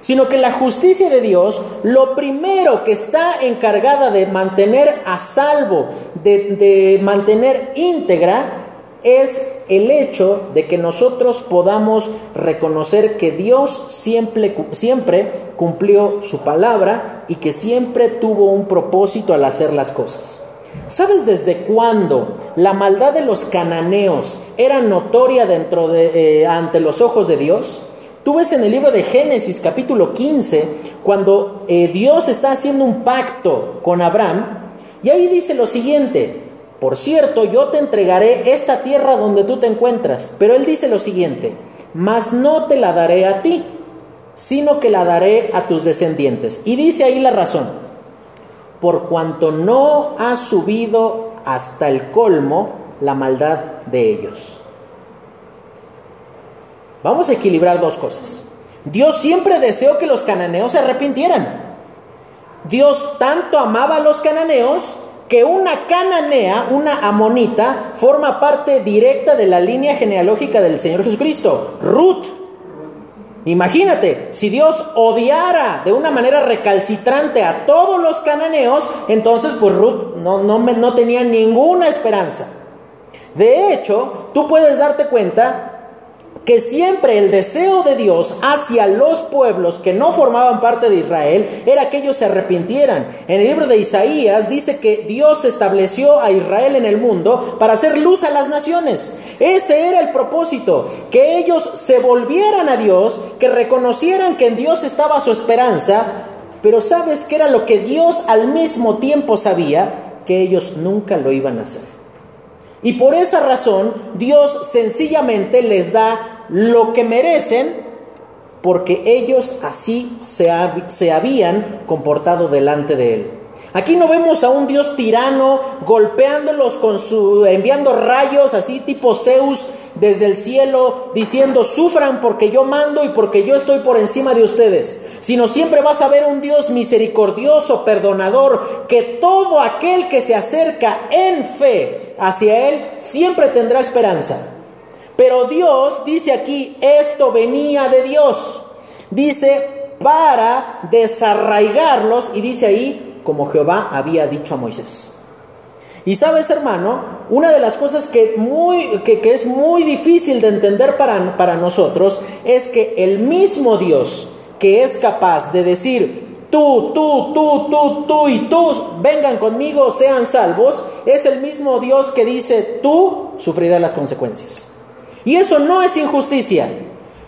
A: Sino que la justicia de Dios, lo primero que está encargada de mantener a salvo, de, de mantener íntegra, es el hecho de que nosotros podamos reconocer que Dios siempre, siempre cumplió su palabra y que siempre tuvo un propósito al hacer las cosas. ¿Sabes desde cuándo la maldad de los cananeos era notoria dentro de, eh, ante los ojos de Dios? Tú ves en el libro de Génesis capítulo 15, cuando eh, Dios está haciendo un pacto con Abraham, y ahí dice lo siguiente, por cierto, yo te entregaré esta tierra donde tú te encuentras. Pero él dice lo siguiente, mas no te la daré a ti, sino que la daré a tus descendientes. Y dice ahí la razón, por cuanto no ha subido hasta el colmo la maldad de ellos. Vamos a equilibrar dos cosas. Dios siempre deseó que los cananeos se arrepintieran. Dios tanto amaba a los cananeos que una cananea, una amonita, forma parte directa de la línea genealógica del Señor Jesucristo. Ruth. Imagínate, si Dios odiara de una manera recalcitrante a todos los cananeos, entonces pues Ruth no, no, no tenía ninguna esperanza. De hecho, tú puedes darte cuenta que siempre el deseo de Dios hacia los pueblos que no formaban parte de Israel era que ellos se arrepintieran. En el libro de Isaías dice que Dios estableció a Israel en el mundo para hacer luz a las naciones. Ese era el propósito, que ellos se volvieran a Dios, que reconocieran que en Dios estaba su esperanza, pero ¿sabes qué era lo que Dios al mismo tiempo sabía? Que ellos nunca lo iban a hacer. Y por esa razón Dios sencillamente les da lo que merecen porque ellos así se, habían comportado delante de él. Aquí no vemos a un Dios tirano golpeándolos con su enviando rayos así tipo Zeus desde el cielo diciendo sufran porque yo mando y porque yo estoy por encima de ustedes, sino siempre vas a ver un Dios misericordioso, perdonador, que todo aquel que se acerca en fe hacia él siempre tendrá esperanza. Pero Dios dice aquí, esto venía de Dios. Dice, para desarraigarlos, y dice ahí, como Jehová había dicho a Moisés. Y sabes, hermano, una de las cosas que, muy, que, es muy difícil de entender para, para nosotros es que el mismo Dios que es capaz de decir, tú, tú, tú, tú, tú y tú vengan conmigo, sean salvos, es el mismo Dios que dice, tú sufrirás las consecuencias. Y eso no es injusticia.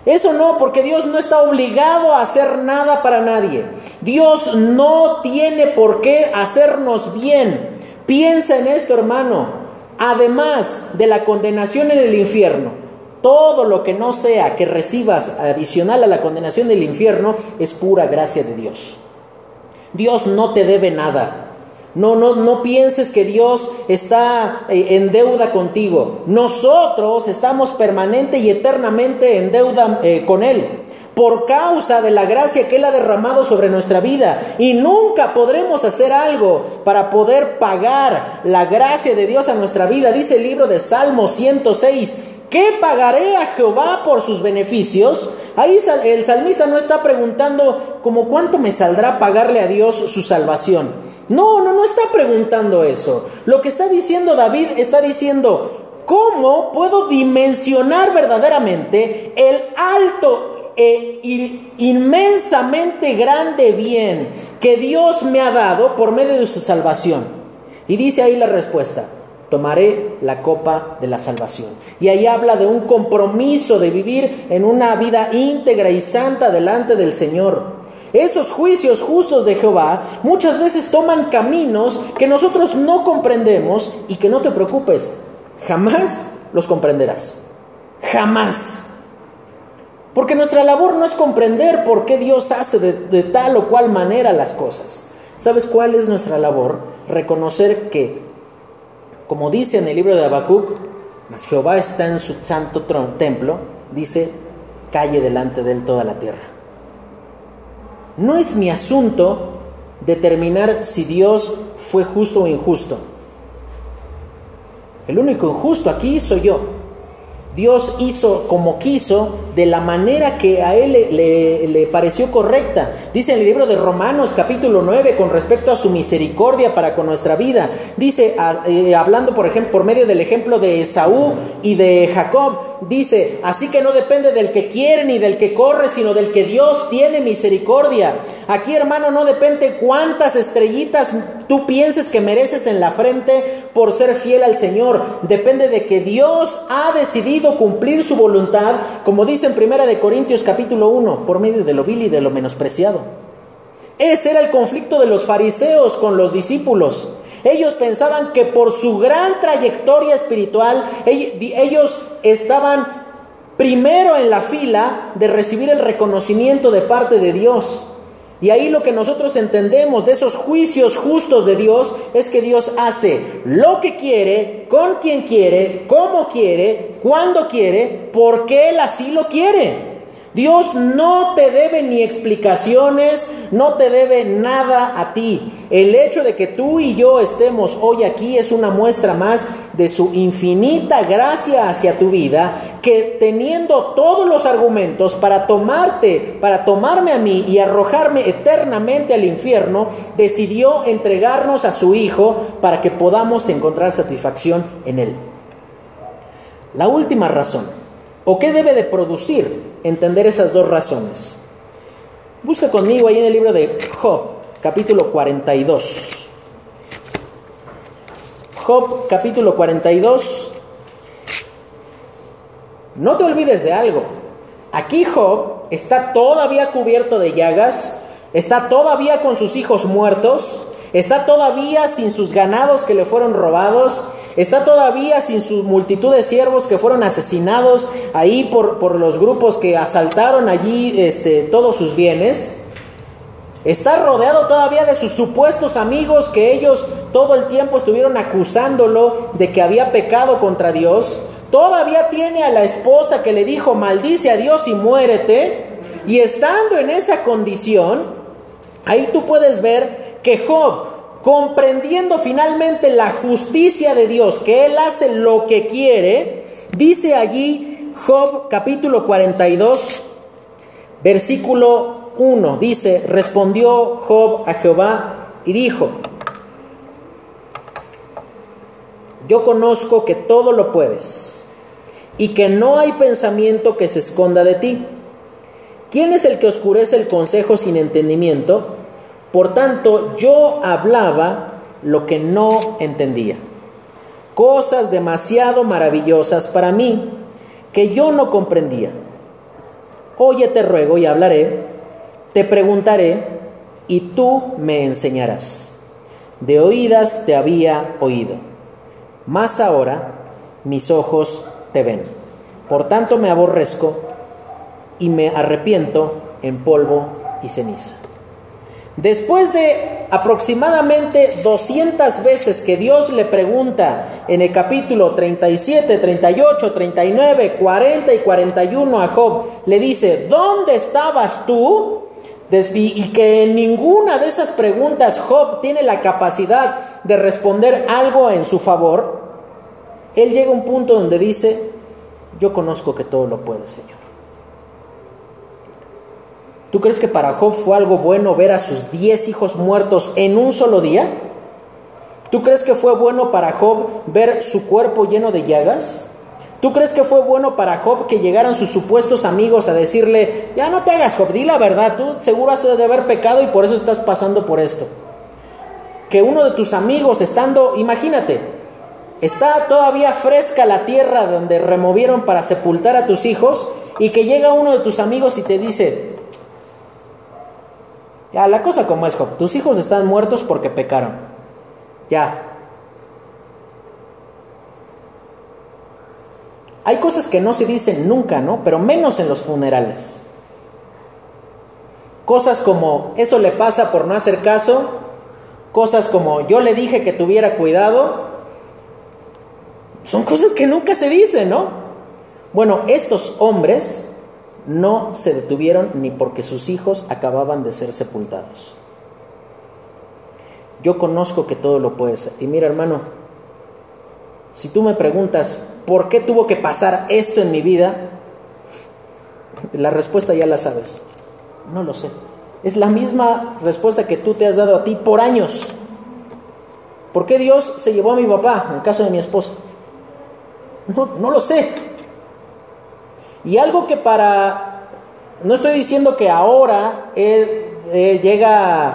A: Eso no, porque Dios no está obligado a hacer nada para nadie. Dios no tiene por qué hacernos bien. Piensa en esto, hermano. Además de la condenación en el infierno, todo lo que no sea que recibas adicional a la condenación del infierno es pura gracia de Dios. Dios no te debe nada. No, no, no pienses que Dios está eh, en deuda contigo. Nosotros estamos permanente y eternamente en deuda eh, con Él. por causa de la gracia que Él ha derramado sobre nuestra vida. Y nunca podremos hacer algo para poder pagar la gracia de Dios a nuestra vida. Dice el libro de Salmo 106, ¿qué pagaré a Jehová por sus beneficios? Ahí el salmista no está preguntando como cuánto me saldrá pagarle a Dios su salvación. No, no, no está preguntando eso. Lo que está diciendo David está diciendo, ¿Cómo puedo dimensionar verdaderamente el alto e inmensamente grande bien que Dios me ha dado por medio de su salvación? Y dice ahí la respuesta, tomaré la copa de la salvación. Y ahí habla de un compromiso de vivir en una vida íntegra y santa delante del Señor. Esos juicios justos de Jehová muchas veces toman caminos que nosotros no comprendemos y que no te preocupes, jamás los comprenderás. Jamás. Porque nuestra labor no es comprender por qué Dios hace de, tal o cual manera las cosas. ¿Sabes cuál es nuestra labor? Reconocer que, como dice en el libro de Habacuc, mas Jehová está en su santo templo, dice, calle delante de él toda la tierra. No es mi asunto determinar si Dios fue justo o injusto. El único injusto aquí soy yo. Dios hizo como quiso, de la manera que a él le, pareció correcta. Dice en el libro de Romanos capítulo 9 con respecto a su misericordia para con nuestra vida. Dice, eh, hablando por ejemplo, por medio del ejemplo de Esaú y de Jacob, dice, así que no depende del que quiere ni del que corre, sino del que Dios tiene misericordia. Aquí hermano no depende cuántas estrellitas tú pienses que mereces en la frente por ser fiel al Señor. Depende de que Dios ha decidido cumplir su voluntad, como dice en Primera de Corintios capítulo 1, por medio de lo vil y de lo menospreciado. Ese era el conflicto de los fariseos con los discípulos. Ellos pensaban que por su gran trayectoria espiritual, ellos estaban primero en la fila de recibir el reconocimiento de parte de Dios. Y ahí lo que nosotros entendemos de esos juicios justos de Dios es que Dios hace lo que quiere, con quien quiere, cómo quiere, cuando quiere, porque Él así lo quiere. Dios no te debe ni explicaciones, no te debe nada a ti. El hecho de que tú y yo estemos hoy aquí es una muestra más de su infinita gracia hacia tu vida, que teniendo todos los argumentos para tomarte, para tomarme a mí y arrojarme eternamente al infierno, decidió entregarnos a su Hijo para que podamos encontrar satisfacción en Él. La última razón, o qué debe de producir entender esas dos razones. Busca conmigo ahí en el libro de Job, capítulo 42. Job, capítulo 42. No te olvides de algo. Aquí Job está todavía cubierto de llagas, está todavía con sus hijos muertos, está todavía sin sus ganados que le fueron robados, Está todavía sin su multitud de siervos que fueron asesinados ahí por, por los grupos que asaltaron allí este, todos sus bienes. Está rodeado todavía de sus supuestos amigos que ellos todo el tiempo estuvieron acusándolo de que había pecado contra Dios. Todavía tiene a la esposa que le dijo, maldice a Dios y muérete. Y estando en esa condición, ahí tú puedes ver que Job comprendiendo finalmente la justicia de Dios, que Él hace lo que quiere, dice allí Job capítulo 42, versículo 1, dice, respondió Job a Jehová y dijo, yo conozco que todo lo puedes y que no hay pensamiento que se esconda de ti. ¿Quién es el que oscurece el consejo sin entendimiento? Por tanto, yo hablaba lo que no entendía. Cosas demasiado maravillosas para mí que yo no comprendía. Oye, te ruego y hablaré, te preguntaré y tú me enseñarás. De oídas te había oído, mas ahora mis ojos te ven. Por tanto me aborrezco y me arrepiento en polvo y ceniza. Después de aproximadamente 200 veces que Dios le pregunta en el capítulo 37, 38, 39, 40 y 41 a Job, le dice, ¿dónde estabas tú? Y que en ninguna de esas preguntas Job tiene la capacidad de responder algo en su favor, él llega a un punto donde dice, yo conozco que todo lo puede, Señor. ¿Tú crees que para Job fue algo bueno ver a sus diez hijos muertos en un solo día? ¿Tú crees que fue bueno para Job ver su cuerpo lleno de llagas? ¿Tú crees que fue bueno para Job que llegaran sus supuestos amigos a decirle, ya no te hagas Job, di la verdad, tú seguro has de haber pecado y por eso estás pasando por esto? Que uno de tus amigos estando, imagínate, está todavía fresca la tierra donde removieron para sepultar a tus hijos y que llega uno de tus amigos y te dice, ya, la cosa como es Job, tus hijos están muertos porque pecaron. Ya, Hay cosas que no se dicen nunca, ¿no? Pero menos en los funerales. Cosas como, eso le pasa por no hacer caso. Cosas como, yo le dije que tuviera cuidado. Son cosas que nunca se dicen, ¿no? Bueno, estos hombres no se detuvieron ni porque sus hijos acababan de ser sepultados. Yo conozco que todo lo puede ser. Y mira, hermano, si tú me preguntas, ¿por qué tuvo que pasar esto en mi vida? La respuesta ya la sabes. No lo sé. Es la misma respuesta que tú te has dado a ti por años. ¿Por qué Dios se llevó a mi papá, en el caso de mi esposa? No, no lo sé. Y algo que para... No estoy diciendo que ahora llega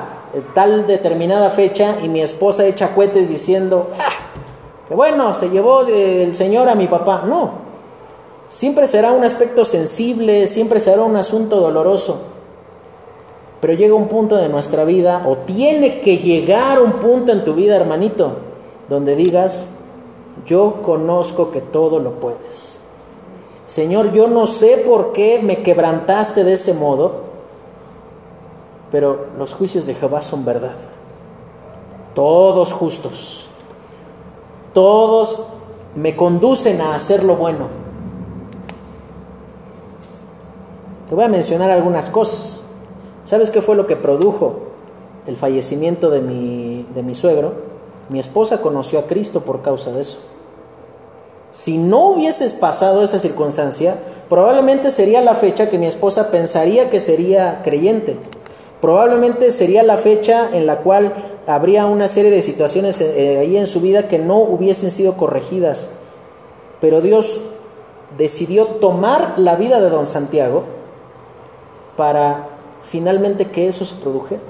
A: tal determinada fecha y mi esposa echa cohetes diciendo, ah, que bueno, se llevó del Señor a mi papá. No, siempre será un aspecto sensible, siempre será un asunto doloroso. Pero llega un punto de nuestra vida, o tiene que llegar un punto en tu vida, hermanito, donde digas, yo conozco que todo lo puedes. Señor, yo no sé por qué me quebrantaste de ese modo, pero los juicios de Jehová son verdad, todos justos todos me conducen a hacer lo bueno. Te voy a mencionar algunas cosas. ¿Sabes qué fue lo que produjo el fallecimiento de mi, de mi suegro? Mi esposa conoció a Cristo por causa de eso. Si no hubieses pasado esa circunstancia, probablemente sería la fecha que mi esposa pensaría que sería creyente. Probablemente sería la fecha en la cual habría una serie de situaciones eh, ahí en su vida que no hubiesen sido corregidas. Pero Dios decidió tomar la vida de don Santiago para finalmente que eso se produjera.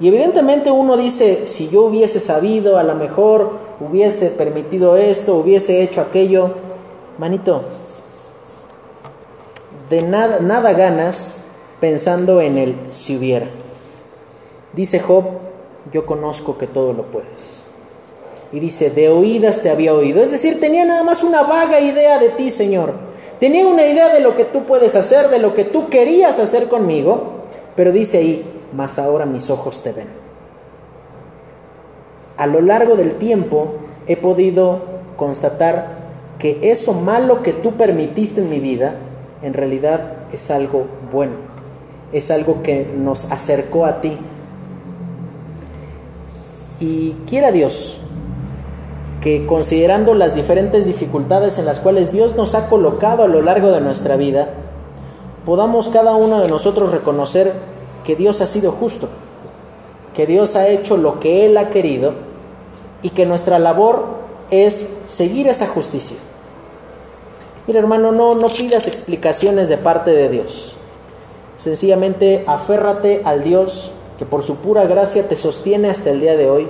A: Y evidentemente uno dice, si yo hubiese sabido, a lo mejor hubiese permitido esto, hubiese hecho aquello, manito, de nada, nada ganas pensando en el si hubiera. Dice Job, yo conozco que todo lo puedes. Y dice, de oídas te había oído. Es decir, tenía nada más una vaga idea de ti, Señor. Tenía una idea de lo que tú puedes hacer, de lo que tú querías hacer conmigo. Pero dice ahí, mas ahora mis ojos te ven. A lo largo del tiempo he podido constatar que eso malo que tú permitiste en mi vida, en realidad es algo bueno. Es algo que nos acercó a ti, y quiera Dios que considerando las diferentes dificultades en las cuales Dios nos ha colocado a lo largo de nuestra vida, podamos cada uno de nosotros reconocer que Dios ha sido justo, que Dios ha hecho lo que Él ha querido y que nuestra labor es seguir esa justicia. Mira hermano, no, no pidas explicaciones de parte de Dios. Sencillamente aférrate al Dios que por su pura gracia te sostiene hasta el día de hoy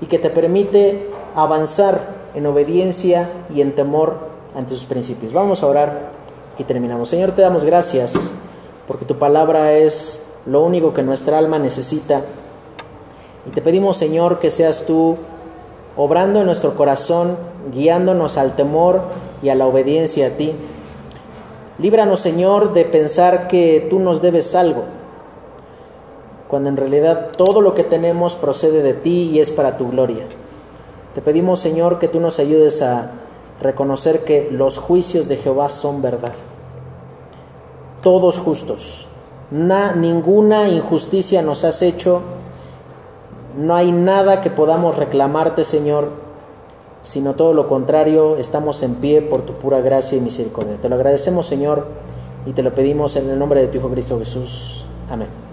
A: y que te permite avanzar en obediencia y en temor ante sus principios. Vamos a orar y terminamos. Señor, te damos gracias porque tu palabra es lo único que nuestra alma necesita. Y te pedimos, Señor, que seas tú obrando en nuestro corazón, guiándonos al temor y a la obediencia a ti. Líbranos, Señor, de pensar que tú nos debes algo cuando en realidad todo lo que tenemos procede de ti y es para tu gloria. Te pedimos, Señor, que tú nos ayudes a reconocer que los juicios de Jehová son verdad, todos justos. Ninguna injusticia nos has hecho, no hay nada que podamos reclamarte, Señor, sino todo lo contrario, estamos en pie por tu pura gracia y misericordia. Te lo agradecemos, Señor, y te lo pedimos en el nombre de tu Hijo Cristo Jesús. Amén.